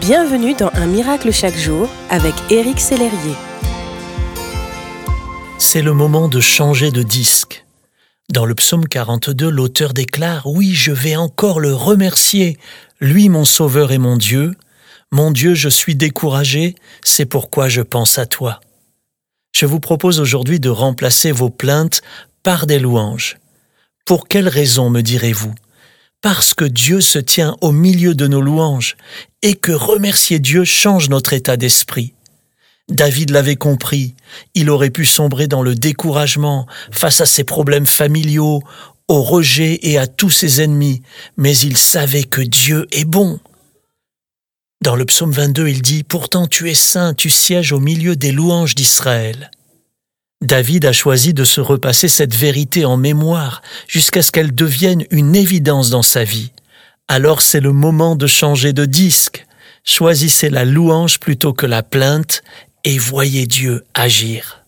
Bienvenue dans Un miracle chaque jour avec Éric Sellerier. C'est le moment de changer de disque. Dans le psaume 42, l'auteur déclare Oui, je vais encore le remercier, lui mon sauveur et mon Dieu. Mon Dieu, je suis découragé, c'est pourquoi je pense à toi. Je vous propose aujourd'hui de remplacer vos plaintes par des louanges. Pour quelle raison, me direz-vous? Parce que Dieu se tient au milieu de nos louanges et que remercier Dieu change notre état d'esprit. David l'avait compris, il aurait pu sombrer dans le découragement face à ses problèmes familiaux, au rejet et à tous ses ennemis, mais il savait que Dieu est bon. Dans le psaume 22, il dit Pourtant tu es saint, tu sièges au milieu des louanges d'Israël. David a choisi de se repasser cette vérité en mémoire jusqu'à ce qu'elle devienne une évidence dans sa vie. Alors c'est le moment de changer de disque. Choisissez la louange plutôt que la plainte et voyez Dieu agir.